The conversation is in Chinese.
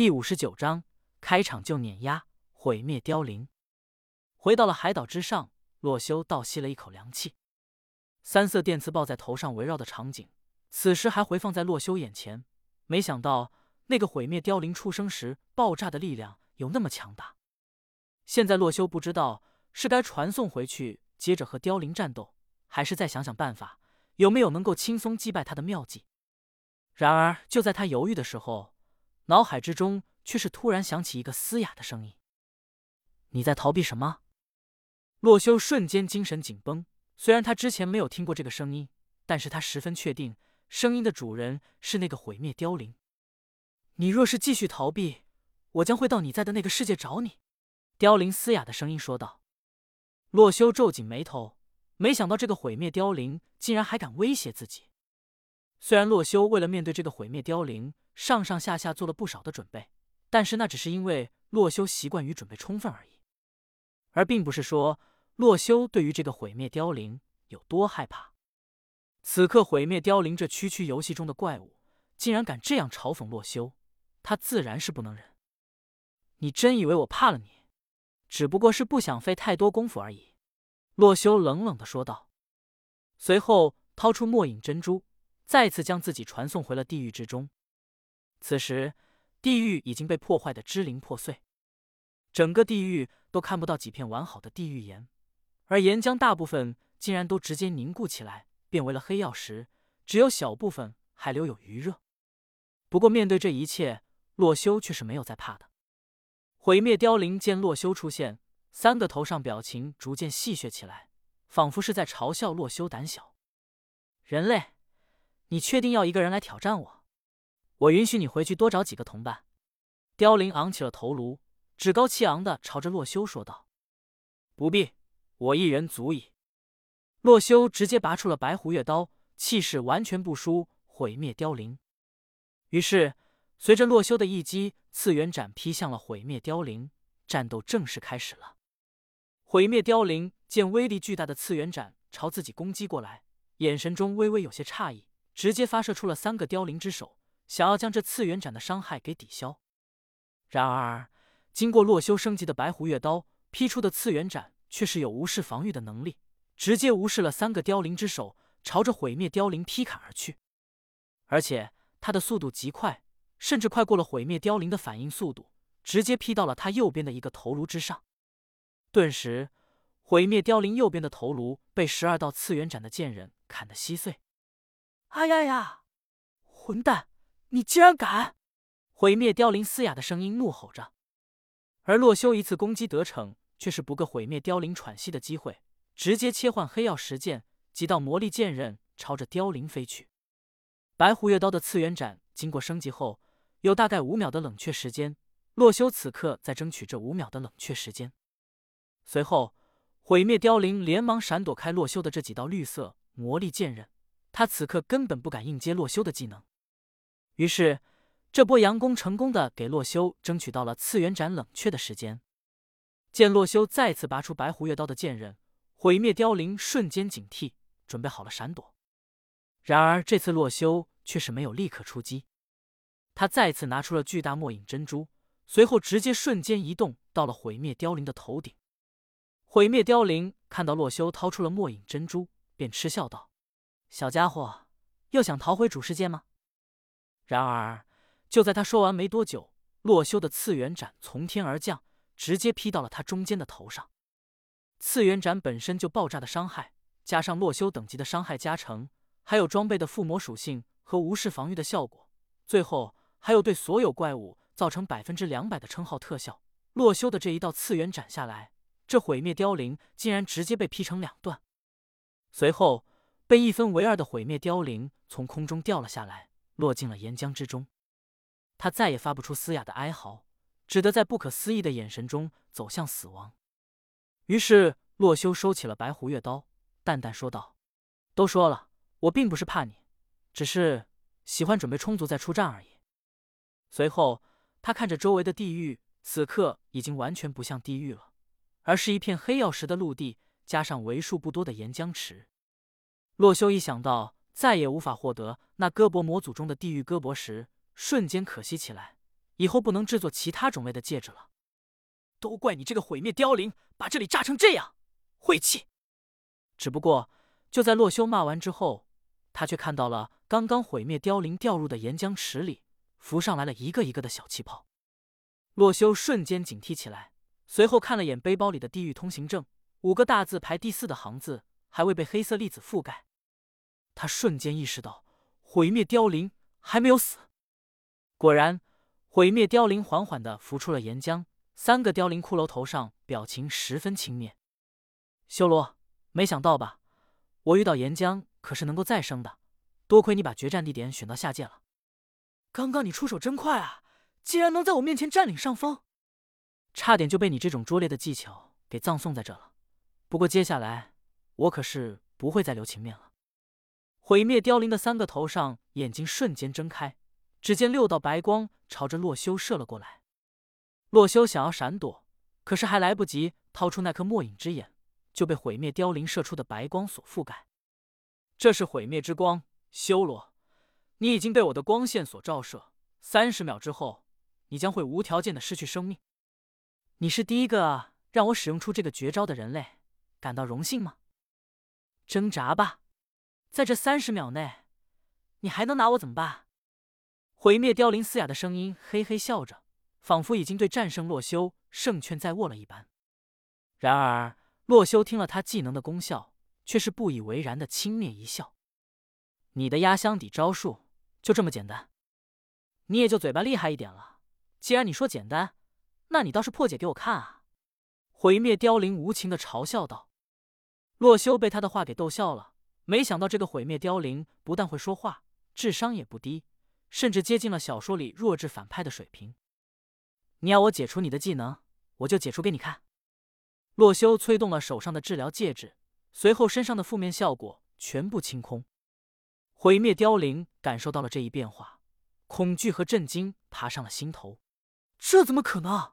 第五十九章开场就碾压毁灭凋零。回到了海岛之上，洛修倒吸了一口凉气。三色电磁暴在头上围绕的场景，此时还回放在洛修眼前。没想到那个毁灭凋零出生时爆炸的力量有那么强大。现在洛修不知道是该传送回去接着和凋零战斗，还是再想想办法，有没有能够轻松击败他的妙计。然而就在他犹豫的时候。脑海之中却是突然响起一个嘶哑的声音：“你在逃避什么？”洛修瞬间精神紧绷。虽然他之前没有听过这个声音，但是他十分确定声音的主人是那个毁灭凋零。你若是继续逃避，我将会到你在的那个世界找你。”凋零嘶哑的声音说道。洛修皱紧眉头，没想到这个毁灭凋零竟然还敢威胁自己。虽然洛修为了面对这个毁灭凋零，上上下下做了不少的准备，但是那只是因为洛修习惯于准备充分而已，而并不是说洛修对于这个毁灭凋零有多害怕。此刻，毁灭凋零这区区游戏中的怪物，竟然敢这样嘲讽洛修，他自然是不能忍。你真以为我怕了你？只不过是不想费太多功夫而已。”洛修冷冷的说道，随后掏出末影珍珠，再次将自己传送回了地狱之中。此时，地狱已经被破坏的支离破碎，整个地狱都看不到几片完好的地狱岩，而岩浆大部分竟然都直接凝固起来，变为了黑曜石，只有小部分还留有余热。不过，面对这一切，洛修却是没有在怕的。毁灭凋零见洛修出现，三个头上表情逐渐戏谑起来，仿佛是在嘲笑洛修胆小。人类，你确定要一个人来挑战我？我允许你回去多找几个同伴。凋零昂起了头颅，趾高气昂的朝着洛修说道：“不必，我一人足矣。”洛修直接拔出了白狐月刀，气势完全不输毁灭凋零。于是，随着洛修的一击，次元斩劈向了毁灭凋零，战斗正式开始了。毁灭凋零见威力巨大的次元斩朝自己攻击过来，眼神中微微有些诧异，直接发射出了三个凋零之手。想要将这次元斩的伤害给抵消，然而经过洛修升级的白狐月刀劈出的次元斩却是有无视防御的能力，直接无视了三个凋零之手，朝着毁灭凋零劈砍而去。而且他的速度极快，甚至快过了毁灭凋零的反应速度，直接劈到了他右边的一个头颅之上。顿时，毁灭凋零右边的头颅被十二道次元斩的剑刃砍得稀碎。哎呀呀！混蛋！你竟然敢！毁灭凋零嘶哑的声音怒吼着，而洛修一次攻击得逞，却是不给毁灭凋零喘息的机会，直接切换黑曜石剑，几道魔力剑刃朝着凋零飞去。白虎月刀的次元斩经过升级后，有大概五秒的冷却时间，洛修此刻在争取这五秒的冷却时间。随后，毁灭凋零连忙闪躲开洛修的这几道绿色魔力剑刃，他此刻根本不敢硬接洛修的技能。于是，这波佯攻成功的给洛修争取到了次元斩冷却的时间。见洛修再次拔出白狐月刀的剑刃，毁灭凋零瞬间警惕，准备好了闪躲。然而这次洛修却是没有立刻出击，他再次拿出了巨大末影珍珠，随后直接瞬间移动到了毁灭凋零的头顶。毁灭凋零看到洛修掏出了末影珍珠，便嗤笑道：“小家伙，又想逃回主世界吗？”然而，就在他说完没多久，洛修的次元斩从天而降，直接劈到了他中间的头上。次元斩本身就爆炸的伤害，加上洛修等级的伤害加成，还有装备的附魔属性和无视防御的效果，最后还有对所有怪物造成百分之两百的称号特效。洛修的这一道次元斩下来，这毁灭凋零竟然直接被劈成两段，随后被一分为二的毁灭凋零从空中掉了下来。落进了岩浆之中，他再也发不出嘶哑的哀嚎，只得在不可思议的眼神中走向死亡。于是洛修收起了白狐月刀，淡淡说道：“都说了，我并不是怕你，只是喜欢准备充足再出战而已。”随后，他看着周围的地狱，此刻已经完全不像地狱了，而是一片黑曜石的陆地，加上为数不多的岩浆池。洛修一想到。再也无法获得那戈伯模组中的地狱戈伯石，瞬间可惜起来，以后不能制作其他种类的戒指了。都怪你这个毁灭凋零，把这里炸成这样，晦气！只不过就在洛修骂完之后，他却看到了刚刚毁灭凋零掉入的岩浆池里浮上来了一个一个的小气泡。洛修瞬间警惕起来，随后看了眼背包里的地狱通行证，五个大字排第四的行字还未被黑色粒子覆盖。他瞬间意识到，毁灭凋零还没有死。果然，毁灭凋零缓缓的浮出了岩浆，三个凋零骷髅头上表情十分轻蔑。修罗，没想到吧？我遇到岩浆可是能够再生的，多亏你把决战地点选到下界了。刚刚你出手真快啊！竟然能在我面前占领上风，差点就被你这种拙劣的技巧给葬送在这了。不过接下来我可是不会再留情面了。毁灭凋零的三个头上眼睛瞬间睁开，只见六道白光朝着洛修射了过来。洛修想要闪躲，可是还来不及掏出那颗末影之眼，就被毁灭凋零射出的白光所覆盖。这是毁灭之光，修罗，你已经被我的光线所照射，三十秒之后。你将会无条件的失去生命。你是第一个让我使用出这个绝招的人类，感到荣幸吗？挣扎吧，在这三十秒内，你还能拿我怎么办？毁灭凋零嘶哑的声音嘿嘿笑着，仿佛已经对战胜洛修胜券在握了一般。然而，洛修听了他技能的功效，却是不以为然的轻蔑一笑：“你的压箱底招数就这么简单？你也就嘴巴厉害一点了。”既然你说简单，那你倒是破解给我看啊！毁灭凋零无情的嘲笑道。洛修被他的话给逗笑了，没想到这个毁灭凋零不但会说话，智商也不低，甚至接近了小说里弱智反派的水平。你要我解除你的技能，我就解除给你看。洛修催动了手上的治疗戒指，随后身上的负面效果全部清空。毁灭凋零感受到了这一变化，恐惧和震惊爬上了心头。这怎么可能？